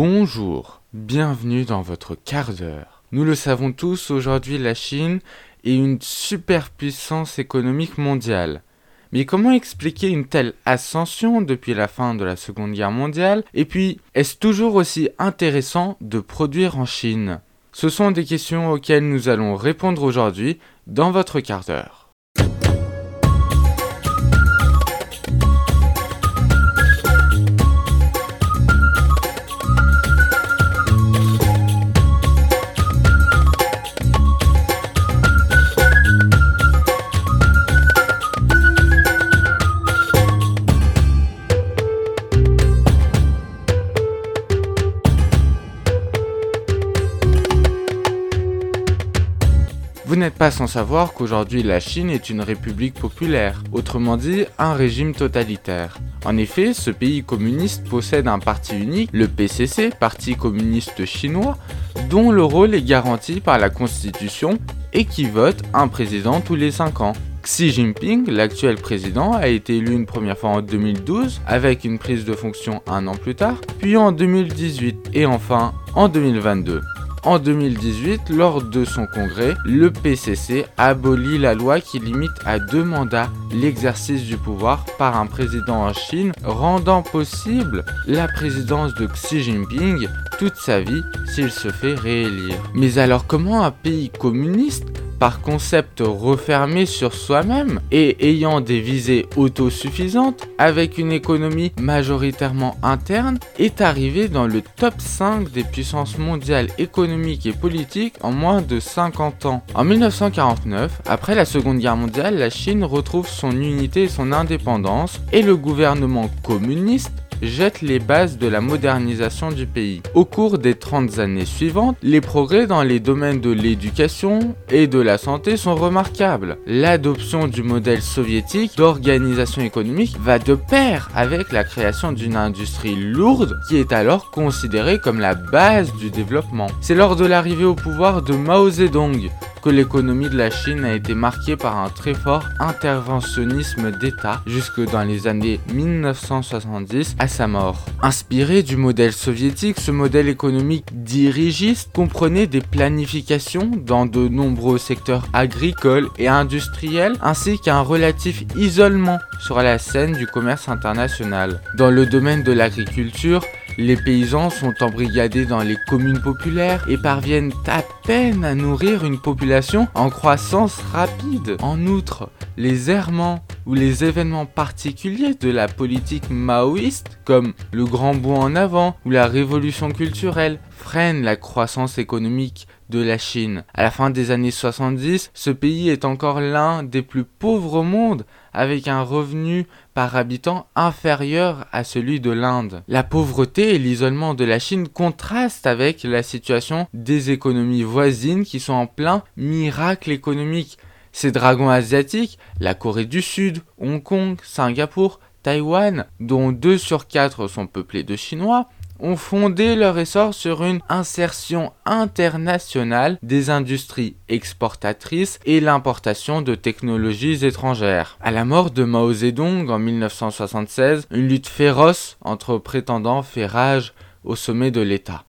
Bonjour, bienvenue dans votre quart d'heure. Nous le savons tous, aujourd'hui la Chine est une superpuissance économique mondiale. Mais comment expliquer une telle ascension depuis la fin de la Seconde Guerre mondiale? Et puis, est-ce toujours aussi intéressant de produire en Chine? Ce sont des questions auxquelles nous allons répondre aujourd'hui dans votre quart d'heure. Sans savoir qu'aujourd'hui la Chine est une république populaire, autrement dit un régime totalitaire. En effet, ce pays communiste possède un parti unique, le PCC, Parti communiste chinois, dont le rôle est garanti par la constitution et qui vote un président tous les 5 ans. Xi Jinping, l'actuel président, a été élu une première fois en 2012 avec une prise de fonction un an plus tard, puis en 2018 et enfin en 2022. En 2018, lors de son congrès, le PCC abolit la loi qui limite à deux mandats l'exercice du pouvoir par un président en Chine, rendant possible la présidence de Xi Jinping toute sa vie s'il se fait réélire. Mais alors comment un pays communiste par concept refermé sur soi-même et ayant des visées autosuffisantes avec une économie majoritairement interne est arrivé dans le top 5 des puissances mondiales économiques et politiques en moins de 50 ans. En 1949, après la Seconde Guerre mondiale, la Chine retrouve son unité et son indépendance et le gouvernement communiste jette les bases de la modernisation du pays. Au cours des 30 années suivantes, les progrès dans les domaines de l'éducation et de la santé sont remarquables. L'adoption du modèle soviétique d'organisation économique va de pair avec la création d'une industrie lourde qui est alors considérée comme la base du développement. C'est lors de l'arrivée au pouvoir de Mao Zedong que l'économie de la Chine a été marquée par un très fort interventionnisme d'État jusque dans les années 1970 à sa mort. Inspiré du modèle soviétique, ce modèle économique dirigiste comprenait des planifications dans de nombreux secteurs agricoles et industriels ainsi qu'un relatif isolement sur la scène du commerce international. Dans le domaine de l'agriculture, les paysans sont embrigadés dans les communes populaires et parviennent à peine à nourrir une population en croissance rapide. En outre, les errements ou les événements particuliers de la politique maoïste, comme le grand bond en avant ou la révolution culturelle, freinent la croissance économique de la Chine. À la fin des années 70, ce pays est encore l'un des plus pauvres au monde, avec un revenu par habitant inférieur à celui de l'Inde. La pauvreté et l'isolement de la Chine contrastent avec la situation des économies voisines qui sont en plein miracle économique. Ces dragons asiatiques, la Corée du Sud, Hong Kong, Singapour, Taïwan, dont 2 sur 4 sont peuplés de Chinois, ont fondé leur essor sur une insertion internationale des industries exportatrices et l'importation de technologies étrangères. À la mort de Mao Zedong en 1976, une lutte féroce entre prétendants fait rage au sommet de l'État.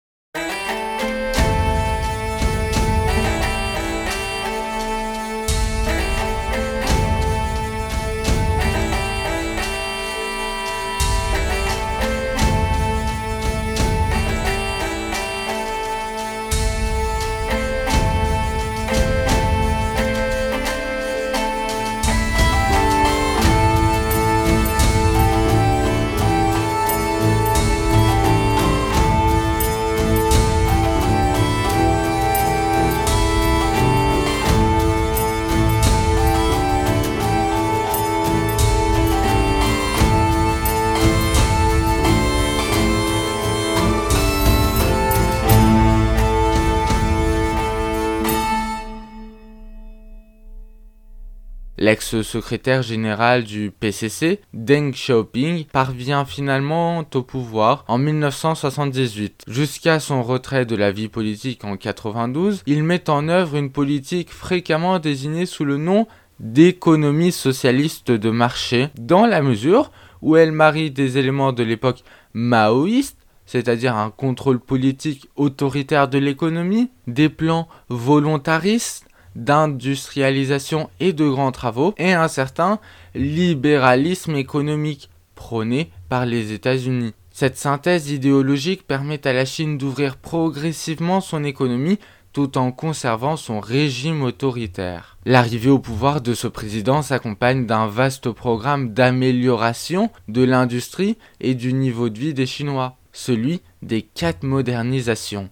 L'ex-secrétaire général du PCC, Deng Xiaoping, parvient finalement au pouvoir en 1978. Jusqu'à son retrait de la vie politique en 92, il met en œuvre une politique fréquemment désignée sous le nom d'économie socialiste de marché, dans la mesure où elle marie des éléments de l'époque maoïste c'est-à-dire un contrôle politique autoritaire de l'économie, des plans volontaristes d'industrialisation et de grands travaux, et un certain libéralisme économique prôné par les États-Unis. Cette synthèse idéologique permet à la Chine d'ouvrir progressivement son économie tout en conservant son régime autoritaire. L'arrivée au pouvoir de ce président s'accompagne d'un vaste programme d'amélioration de l'industrie et du niveau de vie des Chinois, celui des quatre modernisations.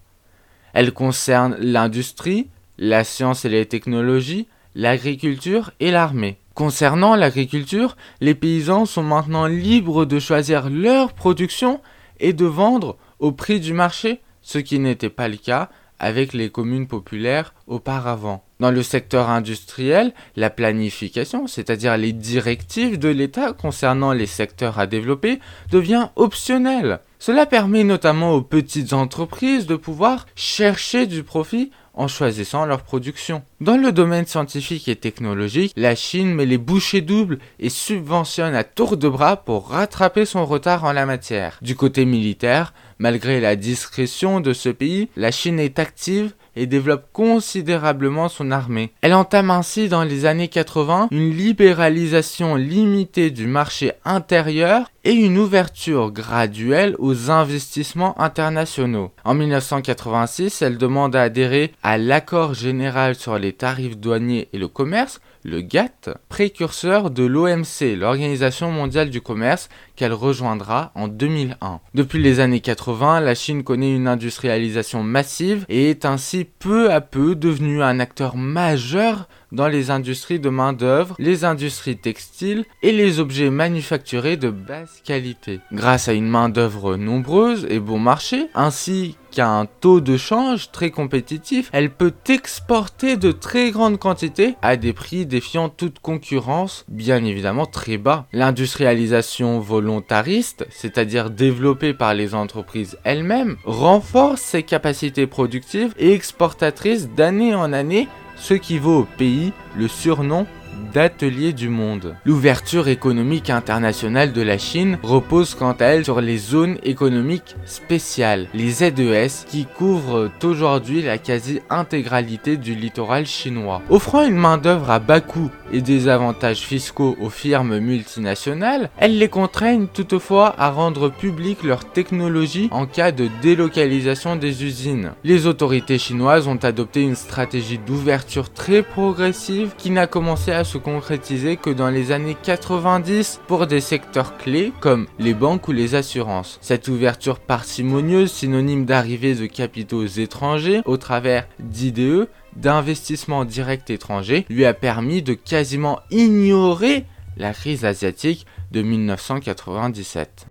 Elle concerne l'industrie, la science et les technologies, l'agriculture et l'armée. Concernant l'agriculture, les paysans sont maintenant libres de choisir leur production et de vendre au prix du marché, ce qui n'était pas le cas avec les communes populaires auparavant. Dans le secteur industriel, la planification, c'est-à-dire les directives de l'État concernant les secteurs à développer, devient optionnelle. Cela permet notamment aux petites entreprises de pouvoir chercher du profit en choisissant leur production. Dans le domaine scientifique et technologique, la Chine met les bouchées doubles et subventionne à tour de bras pour rattraper son retard en la matière. Du côté militaire, malgré la discrétion de ce pays, la Chine est active et développe considérablement son armée. Elle entame ainsi dans les années 80 une libéralisation limitée du marché intérieur et une ouverture graduelle aux investissements internationaux. En 1986, elle demande à adhérer à l'accord général sur les tarifs douaniers et le commerce, le GATT, précurseur de l'OMC, l'Organisation mondiale du commerce, qu'elle rejoindra en 2001. Depuis les années 80, la Chine connaît une industrialisation massive et est ainsi peu à peu devenue un acteur majeur dans les industries de main-d'œuvre, les industries textiles et les objets manufacturés de basse qualité. Grâce à une main-d'œuvre nombreuse et bon marché, ainsi qu'à un taux de change très compétitif, elle peut exporter de très grandes quantités à des prix défiant toute concurrence, bien évidemment très bas. L'industrialisation volontariste, c'est-à-dire développée par les entreprises elles-mêmes, renforce ses capacités productives et exportatrices d'année en année ce qui vaut au pays le surnom d'atelier du monde. L'ouverture économique internationale de la Chine repose quant à elle sur les zones économiques spéciales, les ZES, qui couvrent aujourd'hui la quasi-intégralité du littoral chinois. Offrant une main-d'œuvre à bas coût et des avantages fiscaux aux firmes multinationales, elles les contraignent toutefois à rendre publiques leurs technologies en cas de délocalisation des usines. Les autorités chinoises ont adopté une stratégie d'ouverture très progressive qui n'a commencé à se concrétiser que dans les années 90 pour des secteurs clés comme les banques ou les assurances. Cette ouverture parcimonieuse, synonyme d'arrivée de capitaux étrangers au travers d'IDE, d'investissements directs étrangers, lui a permis de quasiment ignorer la crise asiatique de 1997.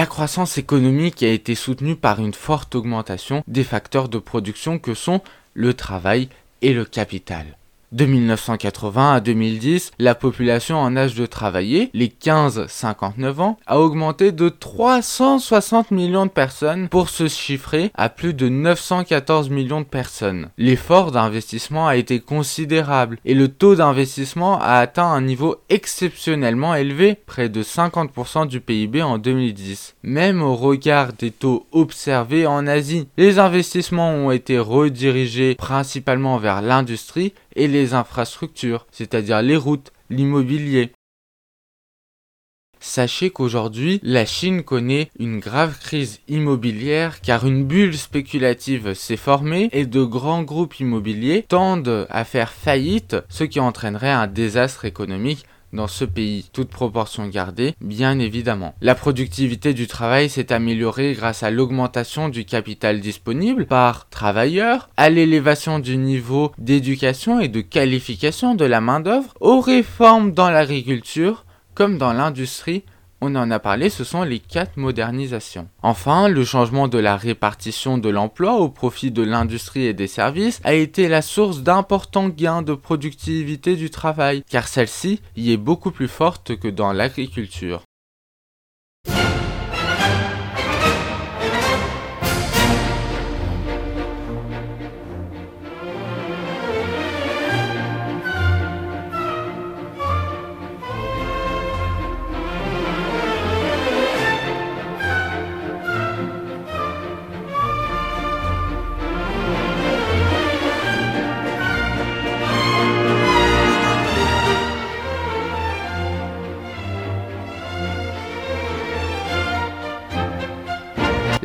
La croissance économique a été soutenue par une forte augmentation des facteurs de production que sont le travail et le capital. De 1980 à 2010, la population en âge de travailler, les 15-59 ans, a augmenté de 360 millions de personnes pour se chiffrer à plus de 914 millions de personnes. L'effort d'investissement a été considérable et le taux d'investissement a atteint un niveau exceptionnellement élevé, près de 50% du PIB en 2010. Même au regard des taux observés en Asie, les investissements ont été redirigés principalement vers l'industrie et les infrastructures, c'est-à-dire les routes, l'immobilier. Sachez qu'aujourd'hui, la Chine connaît une grave crise immobilière car une bulle spéculative s'est formée et de grands groupes immobiliers tendent à faire faillite, ce qui entraînerait un désastre économique dans ce pays, toute proportion gardée, bien évidemment. La productivité du travail s'est améliorée grâce à l'augmentation du capital disponible par travailleurs, à l'élévation du niveau d'éducation et de qualification de la main-d'œuvre, aux réformes dans l'agriculture comme dans l'industrie on en a parlé, ce sont les quatre modernisations. Enfin, le changement de la répartition de l'emploi au profit de l'industrie et des services a été la source d'importants gains de productivité du travail, car celle-ci y est beaucoup plus forte que dans l'agriculture.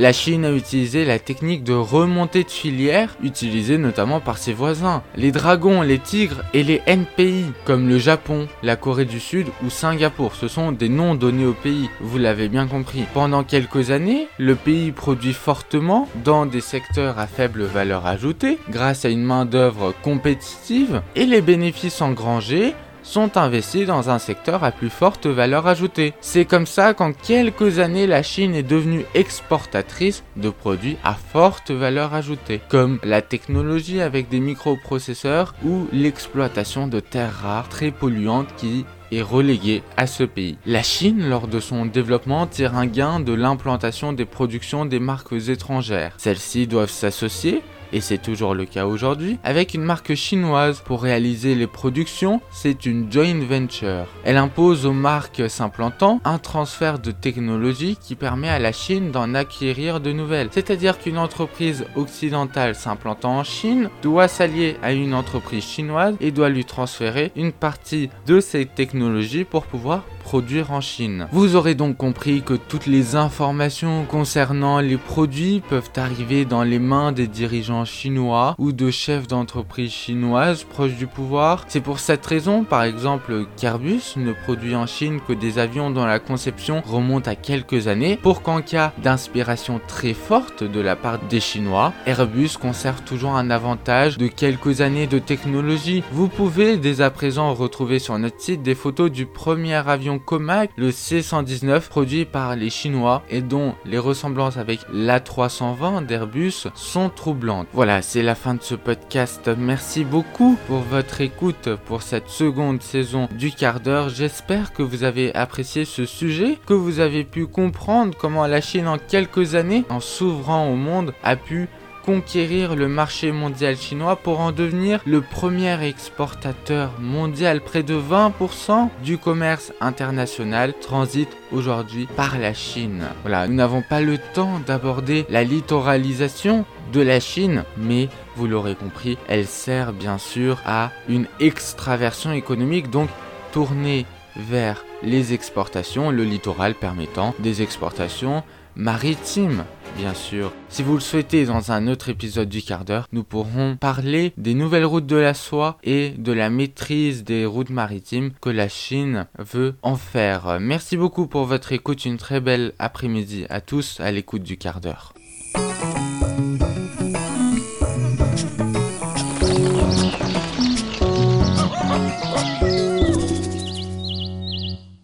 La Chine a utilisé la technique de remontée de filière, utilisée notamment par ses voisins. Les dragons, les tigres et les NPI, comme le Japon, la Corée du Sud ou Singapour, ce sont des noms donnés au pays, vous l'avez bien compris. Pendant quelques années, le pays produit fortement dans des secteurs à faible valeur ajoutée, grâce à une main-d'œuvre compétitive, et les bénéfices engrangés sont investis dans un secteur à plus forte valeur ajoutée. C'est comme ça qu'en quelques années, la Chine est devenue exportatrice de produits à forte valeur ajoutée, comme la technologie avec des microprocesseurs ou l'exploitation de terres rares très polluantes qui est reléguée à ce pays. La Chine, lors de son développement, tire un gain de l'implantation des productions des marques étrangères. Celles-ci doivent s'associer et c'est toujours le cas aujourd'hui, avec une marque chinoise pour réaliser les productions, c'est une joint venture. Elle impose aux marques s'implantant un transfert de technologie qui permet à la Chine d'en acquérir de nouvelles. C'est-à-dire qu'une entreprise occidentale s'implantant en Chine doit s'allier à une entreprise chinoise et doit lui transférer une partie de ses technologies pour pouvoir produire en Chine. Vous aurez donc compris que toutes les informations concernant les produits peuvent arriver dans les mains des dirigeants chinois ou de chefs d'entreprise chinoises proches du pouvoir. C'est pour cette raison, par exemple, qu'Airbus ne produit en Chine que des avions dont la conception remonte à quelques années, pour qu'en cas d'inspiration très forte de la part des Chinois, Airbus conserve toujours un avantage de quelques années de technologie. Vous pouvez dès à présent retrouver sur notre site des photos du premier avion Comac, le C119 produit par les Chinois et dont les ressemblances avec l'A320 d'Airbus sont troublantes. Voilà, c'est la fin de ce podcast. Merci beaucoup pour votre écoute pour cette seconde saison du quart d'heure. J'espère que vous avez apprécié ce sujet, que vous avez pu comprendre comment la Chine en quelques années, en s'ouvrant au monde, a pu conquérir le marché mondial chinois pour en devenir le premier exportateur mondial. Près de 20% du commerce international transite aujourd'hui par la Chine. Voilà, nous n'avons pas le temps d'aborder la littoralisation de la Chine, mais vous l'aurez compris, elle sert bien sûr à une extraversion économique, donc tournée vers les exportations, le littoral permettant des exportations maritimes bien sûr. Si vous le souhaitez, dans un autre épisode du quart d'heure, nous pourrons parler des nouvelles routes de la soie et de la maîtrise des routes maritimes que la Chine veut en faire. Merci beaucoup pour votre écoute, une très belle après-midi à tous à l'écoute du quart d'heure.